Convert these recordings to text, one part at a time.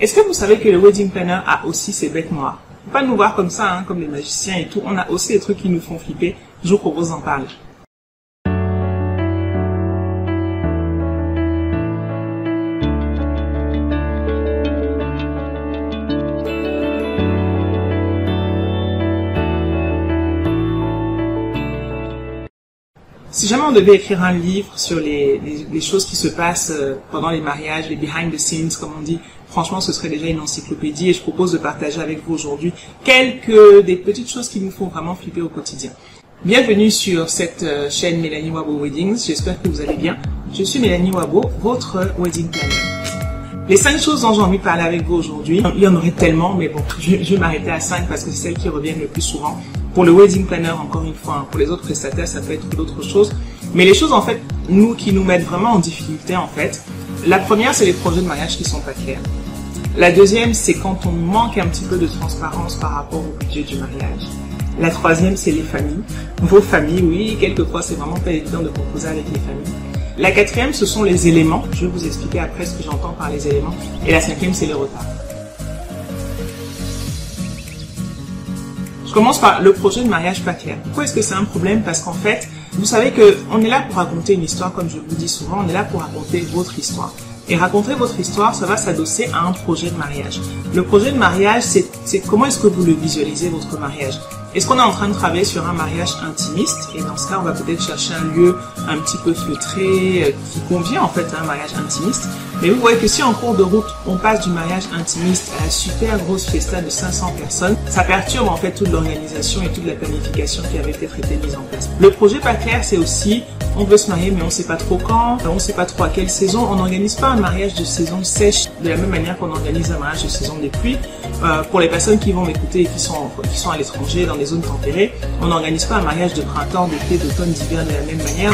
Est-ce que vous savez que le wedding planner a aussi ses bêtes noires? Faut pas nous voir comme ça, hein, comme les magiciens et tout. On a aussi des trucs qui nous font flipper. Je vous propose d'en parler. On devait écrire un livre sur les, choses qui se passent euh, pendant les mariages, les behind the scenes, comme on dit, franchement, ce serait déjà une encyclopédie et je propose de partager avec vous aujourd'hui quelques des petites choses qui nous font vraiment flipper au quotidien. Bienvenue sur cette euh, chaîne Mélanie Wabo Weddings. J'espère que vous allez bien. Je suis Mélanie Wabo, votre wedding planner. Les cinq choses dont j'ai envie de parler avec vous aujourd'hui, il y en aurait tellement, mais bon, je, je vais m'arrêter à cinq parce que c'est celles qui reviennent le plus souvent. Pour le wedding planner, encore une fois, hein, pour les autres prestataires, ça peut être d'autres choses. Mais les choses, en fait, nous, qui nous mettent vraiment en difficulté, en fait, la première, c'est les projets de mariage qui sont pas clairs. La deuxième, c'est quand on manque un petit peu de transparence par rapport au budget du mariage. La troisième, c'est les familles. Vos familles, oui, quelquefois, c'est vraiment pas évident de composer avec les familles. La quatrième, ce sont les éléments. Je vais vous expliquer après ce que j'entends par les éléments. Et la cinquième, c'est les repas. Je commence par le projet de mariage pas clair. Pourquoi est-ce que c'est un problème? Parce qu'en fait, vous savez que on est là pour raconter une histoire, comme je vous dis souvent, on est là pour raconter votre histoire. Et raconter votre histoire, ça va s'adosser à un projet de mariage. Le projet de mariage, c'est comment est-ce que vous le visualisez, votre mariage? Est-ce qu'on est en train de travailler sur un mariage intimiste? Et dans ce cas, on va peut-être chercher un lieu un petit peu feutré, euh, qui convient en fait à un mariage intimiste. Mais vous voyez que si en cours de route, on passe du mariage intimiste à la super grosse fiesta de 500 personnes, ça perturbe en fait toute l'organisation et toute la planification qui avait peut-être été mise en place. Le projet pas clair, c'est aussi on veut se marier mais on sait pas trop quand, on sait pas trop à quelle saison. On n'organise pas un mariage de saison sèche de la même manière qu'on organise un mariage de saison des pluies. Euh, pour les personnes qui vont m'écouter et qui sont qui sont à l'étranger dans zones tempérées, on n'organise pas un mariage de printemps, d'été, d'automne, d'hiver de la même manière.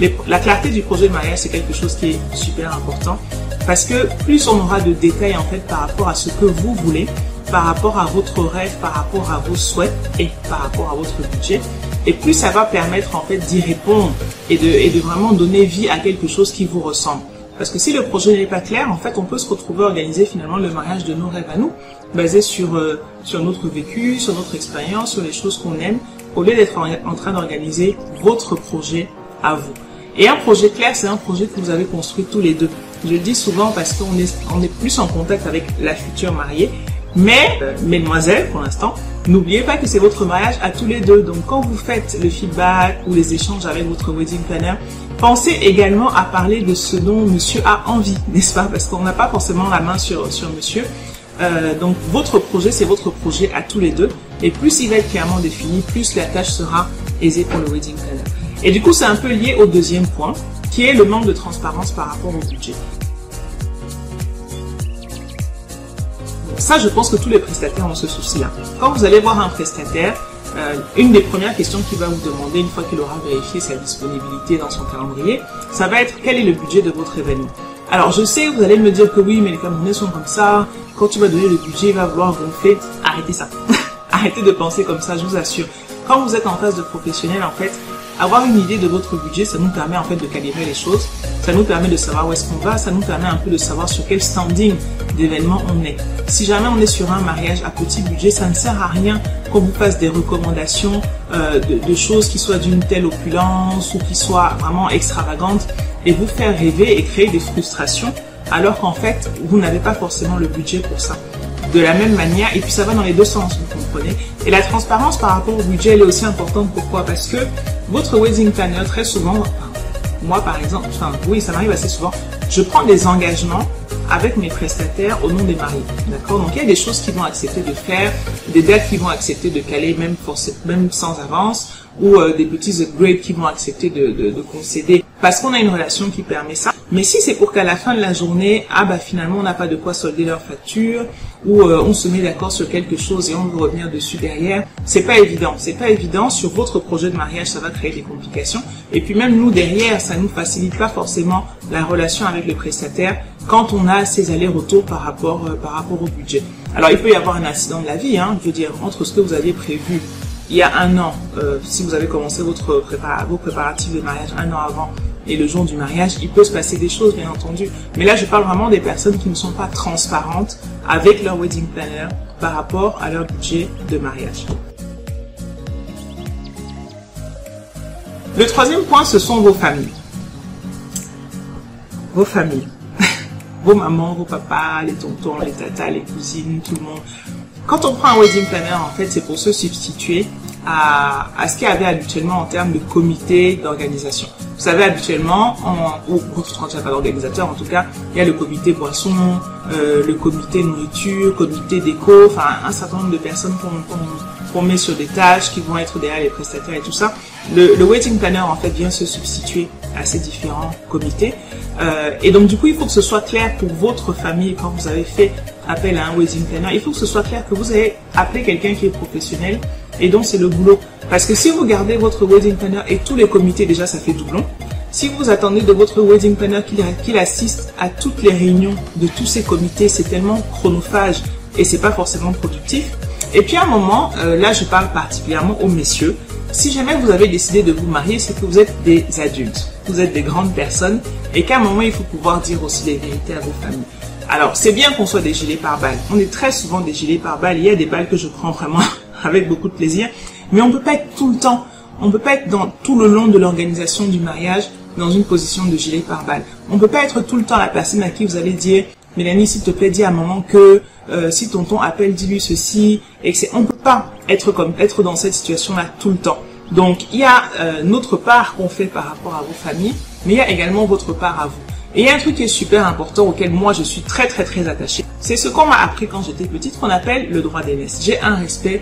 Donc la clarté du projet de mariage c'est quelque chose qui est super important parce que plus on aura de détails en fait par rapport à ce que vous voulez, par rapport à votre rêve, par rapport à vos souhaits et par rapport à votre budget, et plus ça va permettre en fait d'y répondre et de vraiment donner vie à quelque chose qui vous ressemble. Parce que si le projet n'est pas clair, en fait, on peut se retrouver à organiser finalement le mariage de nos rêves à nous, basé sur, euh, sur notre vécu, sur notre expérience, sur les choses qu'on aime, au lieu d'être en, train d'organiser votre projet à vous. Et un projet clair, c'est un projet que vous avez construit tous les deux. Je le dis souvent parce qu'on est, on est plus en contact avec la future mariée. Mais, euh, mesdemoiselles, pour l'instant, n'oubliez pas que c'est votre mariage à tous les deux. Donc, quand vous faites le feedback ou les échanges avec votre wedding planner, pensez également à parler de ce dont monsieur a envie, n'est-ce pas? Parce qu'on n'a pas forcément la main sur, sur monsieur. Euh, donc, votre projet, c'est votre projet à tous les deux. Et plus il va être clairement défini, plus la tâche sera aisée pour le wedding planner. Et du coup, c'est un peu lié au deuxième point, qui est le manque de transparence par rapport au budget. Ça, je pense que tous les prestataires ont ce souci-là. Quand vous allez voir un prestataire, euh, une des premières questions qu'il va vous demander une fois qu'il aura vérifié sa disponibilité dans son calendrier, ça va être quel est le budget de votre événement? Alors je sais, vous allez me dire que oui, mais les Camerounais sont comme ça. Quand tu vas donner le budget, il va vouloir gonfler. Arrêtez ça. Arrêtez de penser comme ça, je vous assure. Quand vous êtes en face de professionnels, en fait, avoir une idée de votre budget, ça nous permet en fait de calibrer les choses. Ça nous permet de savoir où est-ce qu'on va. Ça nous permet un peu de savoir sur quel standing d'événement on est. Si jamais on est sur un mariage à petit budget, ça ne sert à rien qu'on vous fasse des recommandations euh, de, de, choses qui soient d'une telle opulence ou qui soient vraiment extravagantes et vous faire rêver et créer des frustrations alors qu'en fait, vous n'avez pas forcément le budget pour ça. De la même manière, et puis ça va dans les deux sens, vous comprenez. Et la transparence par rapport au budget, elle est aussi importante. Pourquoi? Parce que votre wedding planner, très souvent, moi par exemple, enfin oui, ça m'arrive assez souvent, je prends des engagements avec mes prestataires au nom des mariés. D'accord? Donc il y a des choses qu'ils vont accepter de faire, des dates qu'ils vont accepter de caler même, même sans avance, ou euh, des petits upgrades qu'ils vont accepter de, de concéder parce qu'on a une relation qui permet ça. Mais si c'est pour qu'à la fin de la journée, ah bah finalement on n'a pas de quoi solder leur facture ou euh, on se met d'accord sur quelque chose et on veut revenir dessus derrière, c'est pas évident. C'est pas évident sur votre projet de mariage, ça va créer des complications. Et puis même nous derrière, ça nous facilite pas forcément la relation avec le prestataire quand on a ces allers-retours par rapport euh, par rapport au budget. Alors il peut y avoir un accident de la vie, hein, je veux dire entre ce que vous aviez prévu il y a un an, euh, si vous avez commencé votre prépara vos préparatifs de mariage un an avant, et le jour du mariage, il peut se passer des choses, bien entendu. Mais là, je parle vraiment des personnes qui ne sont pas transparentes avec leur wedding planner par rapport à leur budget de mariage. Le troisième point, ce sont vos familles. Vos familles. vos mamans, vos papas, les tontons, les tatas, les cousines, tout le monde. Quand on prend un wedding planner, en fait, c'est pour se substituer à, à ce qu'il y avait habituellement en termes de comité d'organisation. Vous savez, habituellement, en, ou quand il n'y a pas d'organisateur, en tout cas, il y a le comité boisson, euh, le comité nourriture, comité déco, enfin un certain nombre de personnes qu'on met sur des tâches qui vont être derrière les prestataires et tout ça. Le, le wedding planner, en fait, vient se substituer à ces différents comités. Euh, et donc, du coup, il faut que ce soit clair pour votre famille quand vous avez fait appel à un wedding planner. Il faut que ce soit clair que vous avez appelé quelqu'un qui est professionnel et donc c'est le boulot. Parce que si vous gardez votre wedding planner et tous les comités, déjà ça fait doublon. Si vous attendez de votre wedding planner qu'il assiste à toutes les réunions de tous ces comités, c'est tellement chronophage et c'est pas forcément productif. Et puis à un moment, euh, là je parle particulièrement aux messieurs, si jamais vous avez décidé de vous marier, c'est que vous êtes des adultes, vous êtes des grandes personnes et qu'à un moment il faut pouvoir dire aussi les vérités à vos familles. Alors c'est bien qu'on soit des gilets par balles. On est très souvent des gilets par balles. Il y a des balles que je prends vraiment avec beaucoup de plaisir. Mais on peut pas être tout le temps, on peut pas être dans tout le long de l'organisation du mariage dans une position de gilet pare-balles. On peut pas être tout le temps la personne à qui vous allez dire Mélanie, s'il te plaît, dis à maman que euh, si tonton appelle, dis-lui ceci. Et que on peut pas être comme être dans cette situation-là tout le temps. Donc il y a euh, notre part qu'on fait par rapport à vos familles, mais il y a également votre part à vous. Et il y a un truc qui est super important auquel moi je suis très très très attachée. C'est ce qu'on m'a appris quand j'étais petite qu'on appelle le droit d'aînesse. J'ai un respect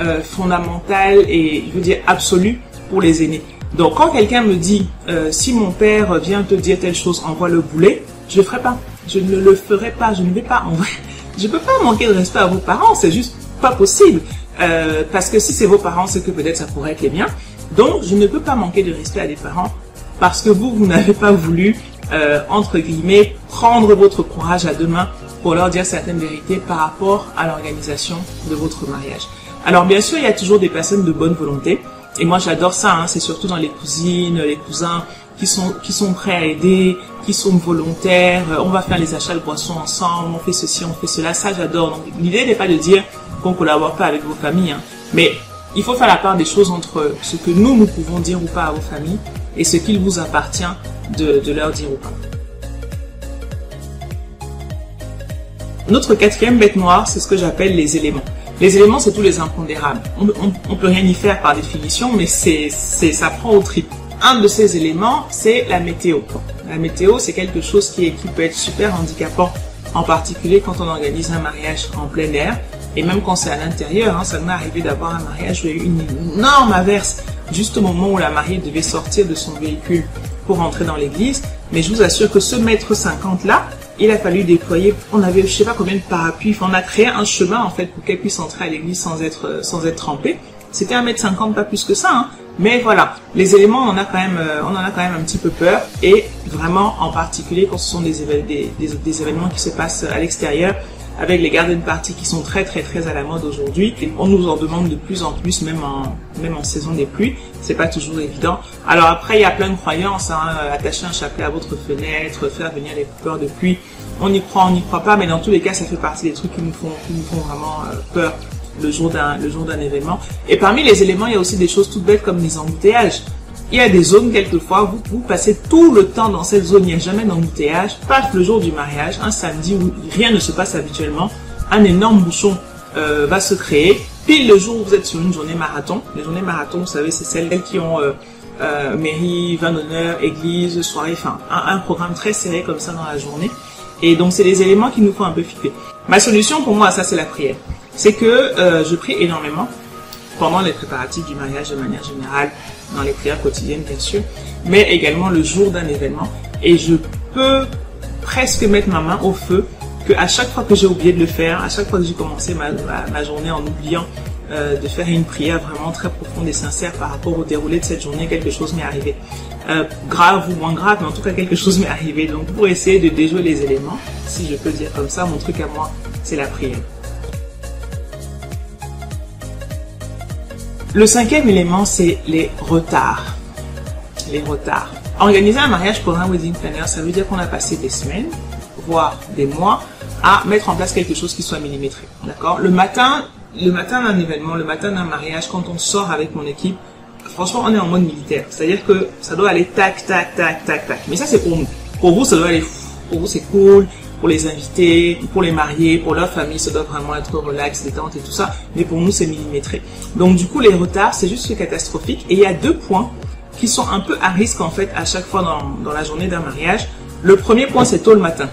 euh, fondamental et je veux dire absolu pour les aînés. Donc quand quelqu'un me dit euh, si mon père vient te dire telle chose, envoie le boulet, je le ferai pas. Je ne le ferai pas. Je ne vais pas envoyer. Je peux pas manquer de respect à vos parents. C'est juste pas possible. Euh, parce que si c'est vos parents, c'est que peut-être ça pourrait être les miens. Donc je ne peux pas manquer de respect à des parents parce que vous, vous n'avez pas voulu, euh, entre guillemets, prendre votre courage à deux mains pour leur dire certaines vérités par rapport à l'organisation de votre mariage. Alors bien sûr, il y a toujours des personnes de bonne volonté. Et moi, j'adore ça. Hein. C'est surtout dans les cousines, les cousins qui sont qui sont prêts à aider, qui sont volontaires. Euh, on va faire les achats de boissons ensemble. On fait ceci, on fait cela. Ça, j'adore. Donc l'idée n'est pas de dire qu'on collabore pas avec vos familles, hein. mais il faut faire la part des choses entre ce que nous nous pouvons dire ou pas à vos familles et ce qu'il vous appartient de, de leur dire ou pas. Notre quatrième bête noire, c'est ce que j'appelle les éléments. Les éléments, c'est tous les impondérables. On, on, peut rien y faire par définition, mais c'est, ça prend au trip. Un de ces éléments, c'est la météo. La météo, c'est quelque chose qui, qui peut être super handicapant, en particulier quand on organise un mariage en plein air, et même quand c'est à l'intérieur. Hein, ça m'est arrivé d'avoir un mariage où il y a eu une énorme averse, juste au moment où la mariée devait sortir de son véhicule pour entrer dans l'église. Mais je vous assure que ce mètre 50 là, il a fallu déployer, on avait je sais pas combien de parapluies, on a créé un chemin en fait pour qu'elle puisse entrer à l'église sans être euh, sans être trempée. C'était un mètre cinquante, pas plus que ça, hein. mais voilà, les éléments, on en a quand même, euh, on en a quand même un petit peu peur, et vraiment en particulier quand ce sont des événements qui se passent à l'extérieur, avec les garden parties qui sont très très très à la mode aujourd'hui. On nous en demande de plus en plus, même en, même en saison des pluies. C'est pas toujours évident. Alors après, il y a plein de croyances. Hein, attacher un chapelet à votre fenêtre, faire venir les coupeurs de pluie. On y croit, on n'y croit pas, mais dans tous les cas, ça fait partie des trucs qui nous font, qui nous font vraiment euh, peur le jour d'un événement. Et parmi les éléments, il y a aussi des choses toutes bêtes comme les embouteillages. Il y a des zones, quelquefois, vous, vous passez tout le temps dans cette zone, il n'y a jamais d'embouteillage. Paf, le jour du mariage, un samedi où rien ne se passe habituellement, un énorme bouchon euh, va se créer. Pile le jour où vous êtes sur une journée marathon. Les journées marathon, vous savez, c'est celles qui ont euh, euh, mairie, vin d'honneur, église, soirée, enfin, un, un, programme très serré comme ça dans la journée. Et donc, c'est des éléments qui nous font un peu flipper. Ma solution pour moi, ça, c'est la prière. C'est que euh, je prie énormément pendant les préparatifs du mariage de manière générale, dans les prières quotidiennes bien sûr, mais également le jour d'un événement. Et je peux presque mettre ma main au feu que à chaque fois que j'ai oublié de le faire, à chaque fois que j'ai commencé ma, ma, journée en oubliant euh, de faire une prière vraiment très profonde et sincère par rapport au déroulé de cette journée, quelque chose m'est arrivé. Euh, grave ou moins grave, mais en tout cas quelque chose m'est arrivé. Donc pour essayer de déjouer les éléments, si je peux dire comme ça, mon truc à moi, c'est la prière. Le cinquième élément, c'est les retards. Les retards. Organiser un mariage pour un wedding planner, ça veut dire qu'on a passé des semaines, voire des mois, à mettre en place quelque chose qui soit millimétré. D'accord? Le matin, le matin d'un événement, le matin d'un mariage, quand on sort avec mon équipe, franchement, on est en mode militaire. C'est-à-dire que ça doit aller tac, tac, tac, tac, tac. Mais ça, c'est pour nous. Pour vous, ça doit aller Pour vous, c'est cool. Pour les invités, pour les mariés, pour leur famille, ça doit vraiment être relax, détente et tout ça. Mais pour nous, c'est millimétré. Donc, du coup, les retards, c'est juste catastrophique. Et il y a deux points qui sont un peu à risque, en fait, à chaque fois dans, la journée d'un mariage. Le premier point, c'est tôt le matin.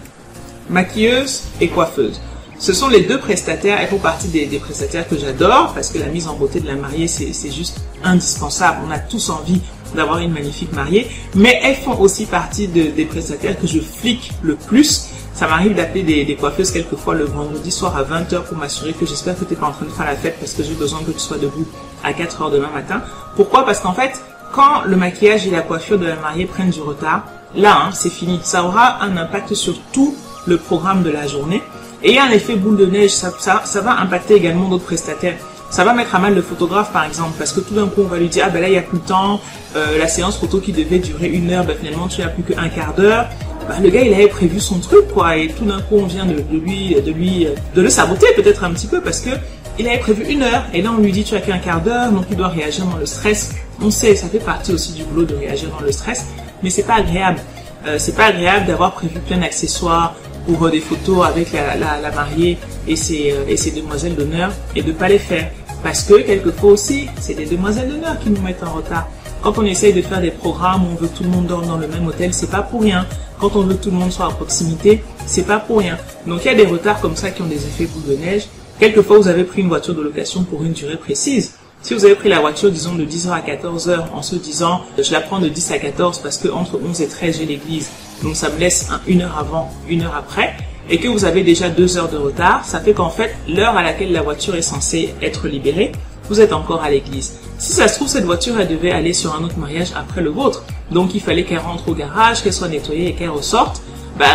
Maquilleuse et coiffeuse. Ce sont les deux prestataires, elles font partie des, prestataires que j'adore parce que la mise en beauté de la mariée, c'est juste indispensable. On a tous envie d'avoir une magnifique mariée, mais elles font aussi partie de, des prestataires que je flique le plus. Ça m'arrive d'appeler des, des, coiffeuses quelquefois le vendredi soir à 20h pour m'assurer que j'espère que tu n'es pas en train de faire la fête parce que j'ai besoin que tu sois debout à 4h demain matin. Pourquoi? Parce qu'en fait, quand le maquillage et la coiffure de la mariée prennent du retard, là, hein, c'est fini. Ça aura un impact sur tout le programme de la journée. Et un effet boule de neige, ça, ça, ça va impacter également d'autres prestataires. Ça va mettre à mal le photographe, par exemple, parce que tout d'un coup, on va lui dire, ah ben là, il n'y a plus de temps, euh, la séance photo qui devait durer une heure, ben finalement, tu n'as plus qu'un quart d'heure. Ben, le gars, il avait prévu son truc, quoi, et tout d'un coup, on vient de, de, lui, de lui, de le saboter peut-être un petit peu, parce que il avait prévu une heure, et là, on lui dit, tu as qu'un quart d'heure, donc il doit réagir dans le stress. On sait, ça fait partie aussi du boulot de réagir dans le stress, mais c'est pas agréable. Euh, c'est pas agréable d'avoir prévu plein d'accessoires, pour des photos avec la, la, la mariée et ses, euh, et ses demoiselles d'honneur et de pas les faire. Parce que quelquefois aussi, c'est des demoiselles d'honneur qui nous mettent en retard. Quand on essaye de faire des programmes on veut que tout le monde dorme dans le même hôtel, c'est pas pour rien. Quand on veut que tout le monde soit à proximité, c'est pas pour rien. Donc il y a des retards comme ça qui ont des effets boule de neige. Quelquefois, vous avez pris une voiture de location pour une durée précise. Si vous avez pris la voiture, disons, de 10h à 14h en se disant, je la prends de 10 à 14 parce que entre 11 et 13, j'ai l'église. Donc ça me laisse une heure avant, une heure après. Et que vous avez déjà deux heures de retard, ça fait qu'en fait, l'heure à laquelle la voiture est censée être libérée, vous êtes encore à l'église. Si ça se trouve, cette voiture, elle devait aller sur un autre mariage après le vôtre. Donc il fallait qu'elle rentre au garage, qu'elle soit nettoyée et qu'elle ressorte. Bah,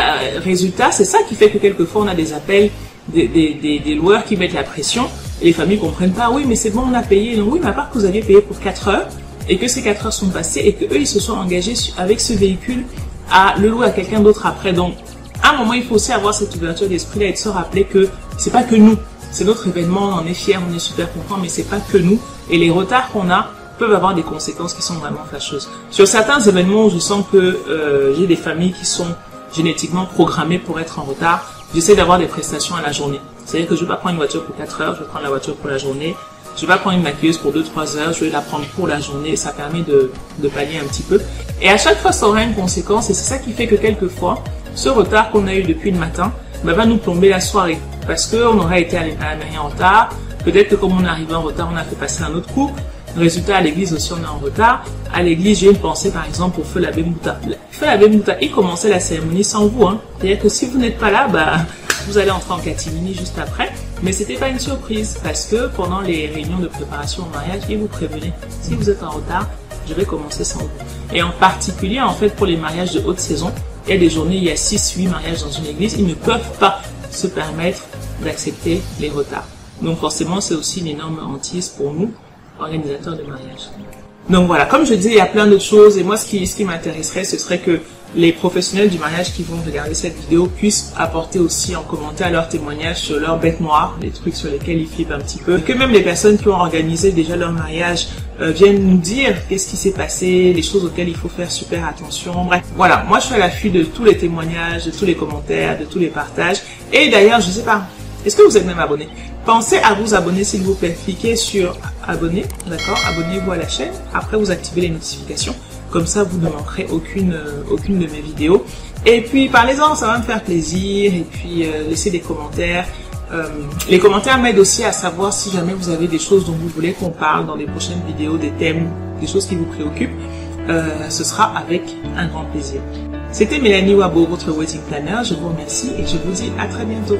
résultat, c'est ça qui fait que quelquefois on a des appels des, des, des, loueurs qui mettent la pression et les familles comprennent pas, oui, mais c'est bon, on a payé. oui, mais à part que vous aviez payé pour 4 heures et que ces 4 heures sont passées et que eux, ils se sont engagés avec ce véhicule à le louer à quelqu'un d'autre après. Donc, à un moment, il faut aussi avoir cette ouverture d'esprit-là et de se rappeler que c'est pas que nous. C'est notre événement, on en est fiers, on est super content, mais c'est pas que nous. Et les retards qu'on a peuvent avoir des conséquences qui sont vraiment fâcheuses. Sur certains événements, je sens que euh, j'ai des familles qui sont génétiquement programmées pour être en retard j'essaie d'avoir des prestations à la journée. C'est-à-dire que je vais pas prendre une voiture pour 4 heures, je vais prendre la voiture pour la journée. Je vais pas prendre une maquilleuse pour 2-3 heures, je vais la prendre pour la journée. Ça permet de, de pallier un petit peu. Et à chaque fois, ça aura une conséquence. Et c'est ça qui fait que quelquefois, ce retard qu'on a eu depuis le matin ben, va nous plomber la soirée. Parce qu'on aurait été à la mairie en retard. Peut-être que comme on est arrivé en retard, on a fait passer un autre coup. Résultat, à l'église aussi, on est en retard. À l'église, j'ai une pensée, par exemple, pour Feu la Mouta. Feu la Mouta, il commençait la cérémonie sans vous. Hein. C'est-à-dire que si vous n'êtes pas là, bah, vous allez entrer en catimini juste après. Mais c'était pas une surprise parce que pendant les réunions de préparation au mariage, il vous prévenait. Si vous êtes en retard, je vais commencer sans vous. Et en particulier, en fait, pour les mariages de haute saison, il y a des journées, il y a 6-8 mariages dans une église, ils ne peuvent pas se permettre d'accepter les retards. Donc forcément, c'est aussi une énorme hantise pour nous, organisateur de mariage. Donc voilà, comme je disais, il y a plein d'autres choses et moi ce qui, ce qui m'intéresserait, ce serait que les professionnels du mariage qui vont regarder cette vidéo puissent apporter aussi en commentaire leurs témoignages sur leurs bêtes noires, les trucs sur lesquels ils flippent un petit peu. Que même les personnes qui ont organisé déjà leur mariage euh, viennent nous dire qu'est-ce qui s'est passé, les choses auxquelles il faut faire super attention. Bref, voilà, moi je suis à l'affût de tous les témoignages, de tous les commentaires, de tous les partages. Et d'ailleurs, je sais pas, est-ce que vous êtes même abonné? Pensez à vous abonner s'il vous plaît. Cliquez sur abonner, d'accord? Abonnez-vous à la chaîne. Après, vous activez les notifications. Comme ça, vous ne manquerez aucune, euh, aucune de mes vidéos. Et puis, parlez-en, ça va me faire plaisir. Et puis, euh, laissez des commentaires. Euh, les commentaires m'aident aussi à savoir si jamais vous avez des choses dont vous voulez qu'on parle dans les prochaines vidéos, des thèmes, des choses qui vous préoccupent. ce sera avec un grand plaisir. C'était Mélanie Wabo, votre wedding planner. Je vous remercie et je vous dis à très bientôt.